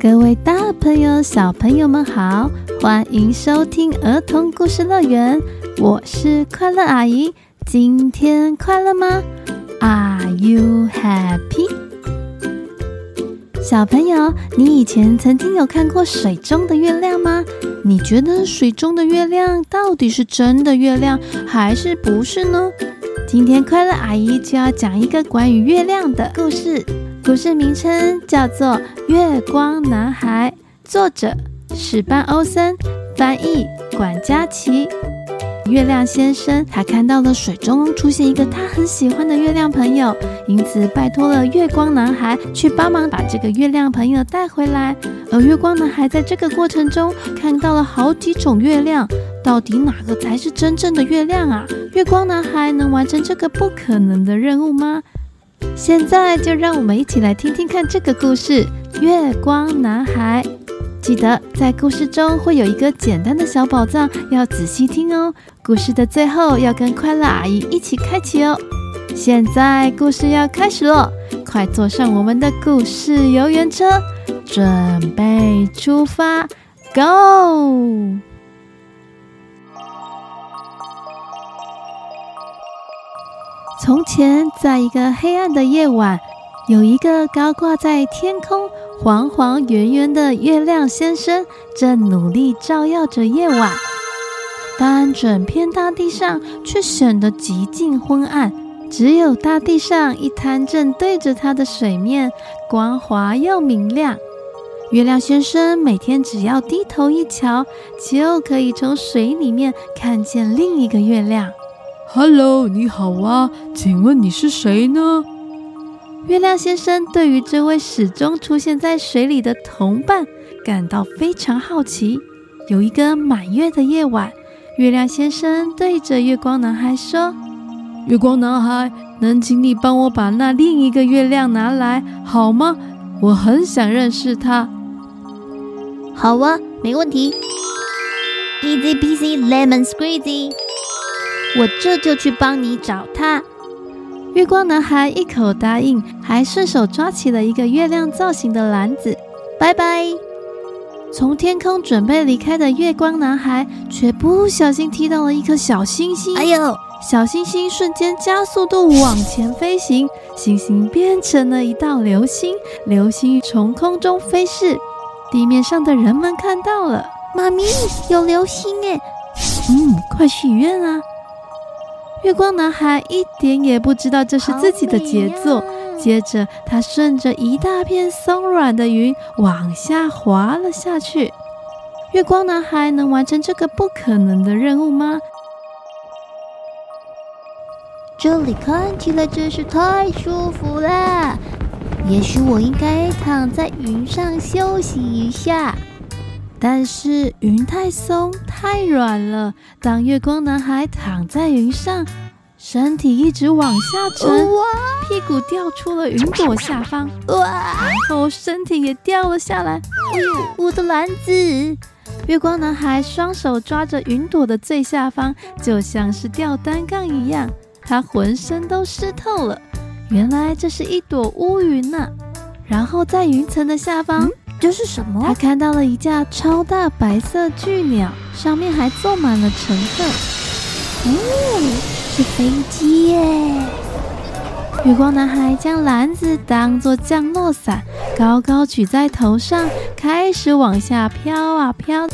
各位大朋友、小朋友们好，欢迎收听儿童故事乐园，我是快乐阿姨。今天快乐吗？Are you happy？小朋友，你以前曾经有看过水中的月亮吗？你觉得水中的月亮到底是真的月亮还是不是呢？今天快乐阿姨就要讲一个关于月亮的故事。故事名称叫做《月光男孩》，作者史班欧森，翻译管家琪。月亮先生他看到了水中出现一个他很喜欢的月亮朋友，因此拜托了月光男孩去帮忙把这个月亮朋友带回来。而月光男孩在这个过程中看到了好几种月亮，到底哪个才是真正的月亮啊？月光男孩能完成这个不可能的任务吗？现在就让我们一起来听听看这个故事《月光男孩》。记得在故事中会有一个简单的小宝藏，要仔细听哦。故事的最后要跟快乐阿姨一起开启哦。现在故事要开始喽，快坐上我们的故事游园车，准备出发，Go！从前，在一个黑暗的夜晚，有一个高挂在天空、黄黄圆圆的月亮先生，正努力照耀着夜晚。但整片大地上却显得极尽昏暗，只有大地上一滩正对着他的水面，光滑又明亮。月亮先生每天只要低头一瞧，就可以从水里面看见另一个月亮。Hello，你好啊，请问你是谁呢？月亮先生对于这位始终出现在水里的同伴感到非常好奇。有一个满月的夜晚，月亮先生对着月光男孩说：“月光男孩，能请你帮我把那另一个月亮拿来好吗？我很想认识他。”“好啊，没问题。”“Easy peasy lemon squeezy。”我这就去帮你找他。月光男孩一口答应，还顺手抓起了一个月亮造型的篮子。拜拜。从天空准备离开的月光男孩，却不小心踢到了一颗小星星。哎呦！小星星瞬间加速度往前飞行，星星变成了一道流星，流星从空中飞逝。地面上的人们看到了，妈咪有流星诶！嗯，快许愿啊！月光男孩一点也不知道这是自己的杰作。接着，他顺着一大片松软的云往下滑了下去。月光男孩能完成这个不可能的任务吗？这里看起来真是太舒服了。也许我应该躺在云上休息一下。但是云太松太软了，当月光男孩躺在云上，身体一直往下沉，哇屁股掉出了云朵下方，哇然后身体也掉了下来。哎呦，我的篮子！月光男孩双手抓着云朵的最下方，就像是吊单杠一样，他浑身都湿透了。原来这是一朵乌云呢、啊。然后在云层的下方。这是什么？他看到了一架超大白色巨鸟，上面还坐满了乘客。哦，是飞机耶！月光男孩将篮子当作降落伞，高高举在头上，开始往下飘啊飘。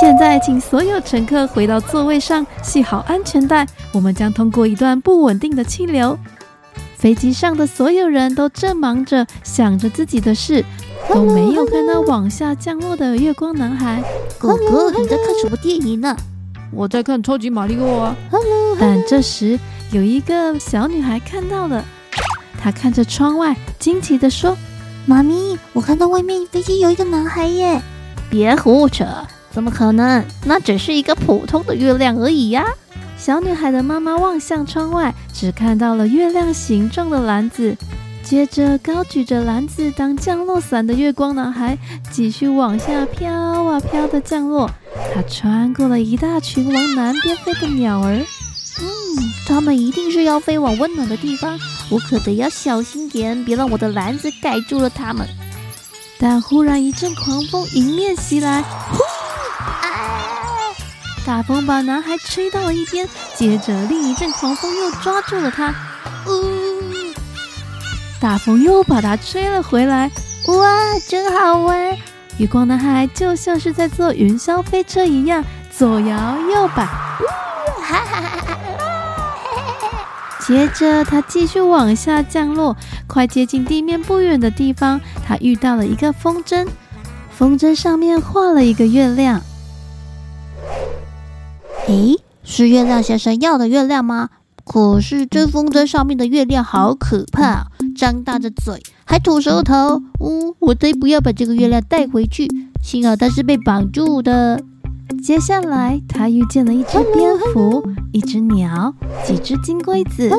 现在，请所有乘客回到座位上，系好安全带。我们将通过一段不稳定的气流。飞机上的所有人都正忙着想着自己的事，都没有看到往下降落的月光男孩。哥哥，你在看什么电影呢？我在看《超级玛利欧》啊。但这时有一个小女孩看到了，她看着窗外，惊奇地说：“妈咪，我看到外面飞机有一个男孩耶！”别胡扯，怎么可能？那只是一个普通的月亮而已呀。小女孩的妈妈望向窗外，只看到了月亮形状的篮子。接着，高举着篮子当降落伞的月光男孩继续往下飘啊飘的降落。他穿过了一大群往南边飞的鸟儿。嗯，他们一定是要飞往温暖的地方。我可得要小心点，别让我的篮子盖住了它们。但忽然一阵狂风迎面袭来，呼！大风把男孩吹到了一边，接着另一阵狂风又抓住了他，呜！大风又把他吹了回来，哇，真好玩！月光男孩就像是在坐云霄飞车一样，左摇右摆，哈哈哈哈！接着他继续往下降落，快接近地面不远的地方，他遇到了一个风筝，风筝上面画了一个月亮。诶，是月亮先生要的月亮吗？可是这风筝上面的月亮好可怕，张大着嘴，还吐舌头。呜，我才不要把这个月亮带回去。幸好它是被绑住的。接下来，他遇见了一只蝙蝠、一只鸟、几只金龟子、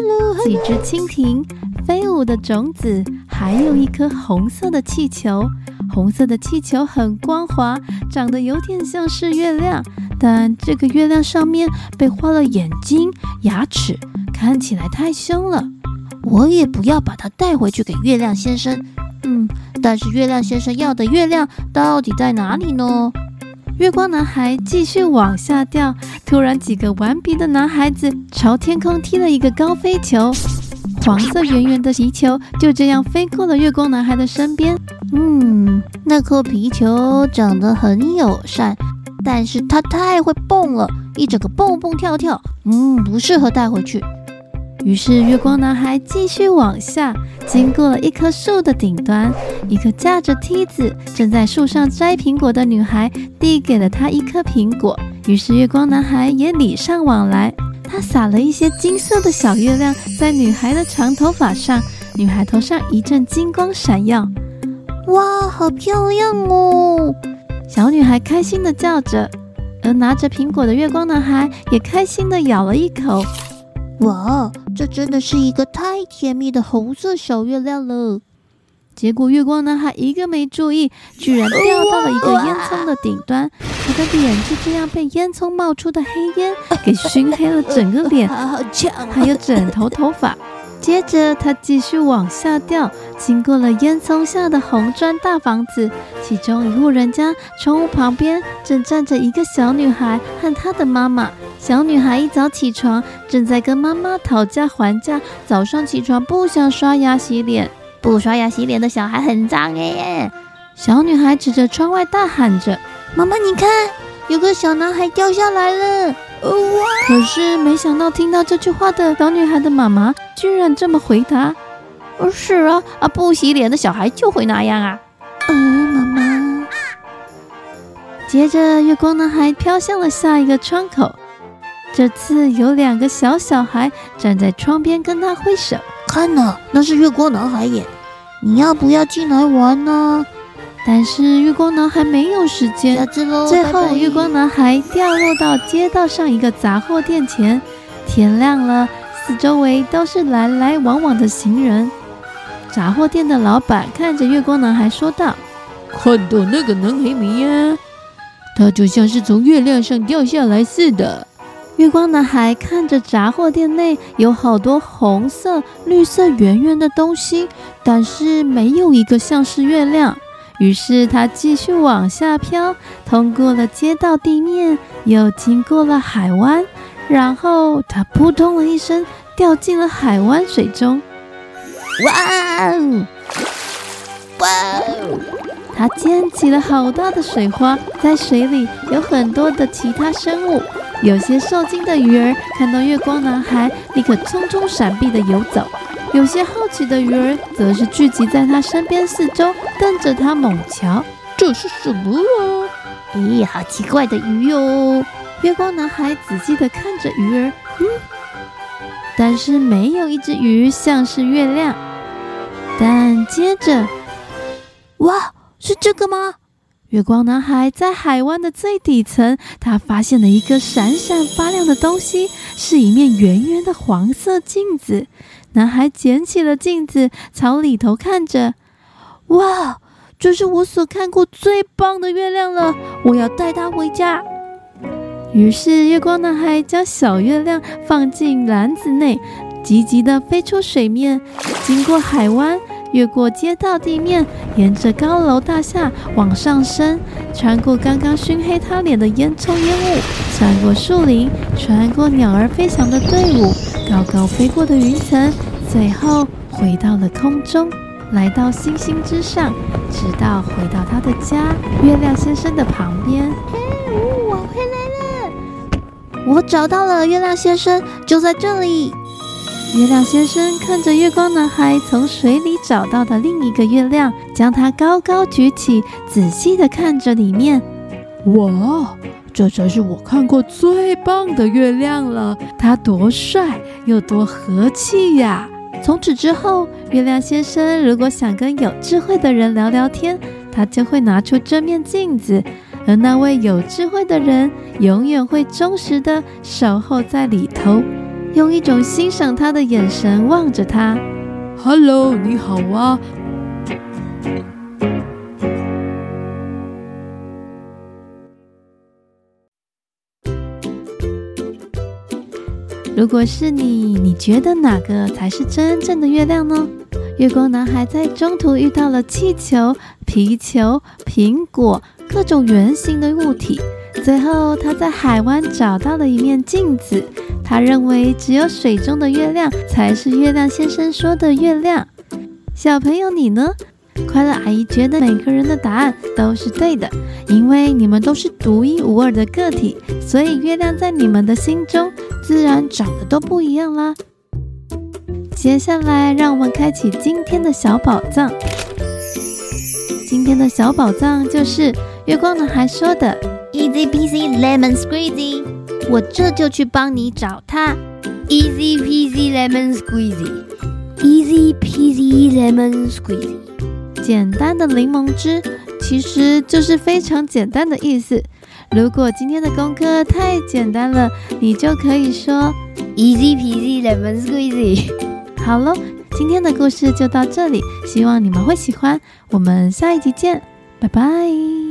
几只蜻蜓、飞舞的种子，还有一颗红色的气球。红色的气球很光滑，长得有点像是月亮，但这个月亮上面被画了眼睛、牙齿，看起来太凶了。我也不要把它带回去给月亮先生。嗯，但是月亮先生要的月亮到底在哪里呢？月光男孩继续往下掉，突然几个顽皮的男孩子朝天空踢了一个高飞球，黄色圆圆的皮球就这样飞过了月光男孩的身边。嗯，那颗皮球长得很友善，但是它太会蹦了，一整个蹦蹦跳跳，嗯，不适合带回去。于是，月光男孩继续往下，经过了一棵树的顶端，一个架着梯子正在树上摘苹果的女孩递给了他一颗苹果。于是，月光男孩也礼尚往来，他撒了一些金色的小月亮在女孩的长头发上，女孩头上一阵金光闪耀。哇，好漂亮哦！小女孩开心地叫着，而拿着苹果的月光男孩也开心地咬了一口。哇，这真的是一个太甜蜜的红色小月亮了！结果月光男孩一个没注意，居然掉到了一个烟囱的顶端，他的脸就这样被烟囱冒出的黑烟给熏黑了整个脸，还有整头头发。接着他继续往下掉，经过了烟囱下的红砖大房子，其中一户人家窗户旁边正站着一个小女孩和她的妈妈。小女孩一早起床，正在跟妈妈讨价还价。早上起床不想刷牙洗脸，不刷牙洗脸的小孩很脏耶！小女孩指着窗外大喊着：“妈妈，你看，有个小男孩掉下来了！”哇！可是没想到，听到这句话的小女孩的妈妈居然这么回答：“是啊，啊，不洗脸的小孩就会那样啊。”嗯，妈妈。接着，月光男孩飘向了下一个窗口。这次有两个小小孩站在窗边跟他挥手，看呐，那是月光男孩耶！你要不要进来玩呢？但是月光男孩没有时间。最后。月光男孩掉落到街道上一个杂货店前。天亮了，四周围都是来来往往的行人。杂货店的老板看着月光男孩说道：“看到那个男孩没呀？他就像是从月亮上掉下来似的。”月光男孩看着杂货店内有好多红色、绿色圆圆的东西，但是没有一个像是月亮。于是他继续往下飘，通过了街道地面，又经过了海湾，然后他扑通了一声掉进了海湾水中。哇哦！哇哦！他溅起了好大的水花，在水里有很多的其他生物。有些受惊的鱼儿看到月光男孩，立刻匆匆闪避的游走；有些好奇的鱼儿则是聚集在他身边四周，瞪着他猛瞧。这是什么啊？咦，好奇怪的鱼哟！月光男孩仔细地看着鱼儿，嗯，但是没有一只鱼像是月亮。但接着，哇，是这个吗？月光男孩在海湾的最底层，他发现了一个闪闪发亮的东西，是一面圆圆的黄色镜子。男孩捡起了镜子，朝里头看着。哇，这是我所看过最棒的月亮了！我要带它回家。于是，月光男孩将小月亮放进篮子内，急急地飞出水面，经过海湾，越过街道地面，沿着高楼大厦往上升，穿过刚刚熏黑他脸的烟囱烟雾，穿过树林，穿过鸟儿飞翔的队伍，高高飞过的云层，最后回到了空中，来到星星之上，直到回到他的家——月亮先生的旁边。嘿，我回来了我找到了月亮先生，就在这里。月亮先生看着月光男孩从水里找到的另一个月亮，将它高高举起，仔细地看着里面。哇，这才是我看过最棒的月亮了！它多帅又多和气呀！从此之后，月亮先生如果想跟有智慧的人聊聊天，他就会拿出这面镜子。而那位有智慧的人，永远会忠实地守候在里头，用一种欣赏他的眼神望着他。Hello，你好啊！如果是你，你觉得哪个才是真正的月亮呢？月光男孩在中途遇到了气球、皮球、苹果。各种圆形的物体，最后他在海湾找到了一面镜子。他认为只有水中的月亮才是月亮先生说的月亮。小朋友，你呢？快乐阿姨觉得每个人的答案都是对的，因为你们都是独一无二的个体，所以月亮在你们的心中自然长得都不一样啦。接下来，让我们开启今天的小宝藏。今天的小宝藏就是。月光男孩说的：“Easy peasy lemon squeezy，我这就去帮你找他。”Easy peasy lemon squeezy，Easy peasy lemon squeezy。简单的柠檬汁其实就是非常简单的意思。如果今天的功课太简单了，你就可以说 Easy peasy lemon squeezy。好喽，今天的故事就到这里，希望你们会喜欢。我们下一集见，拜拜。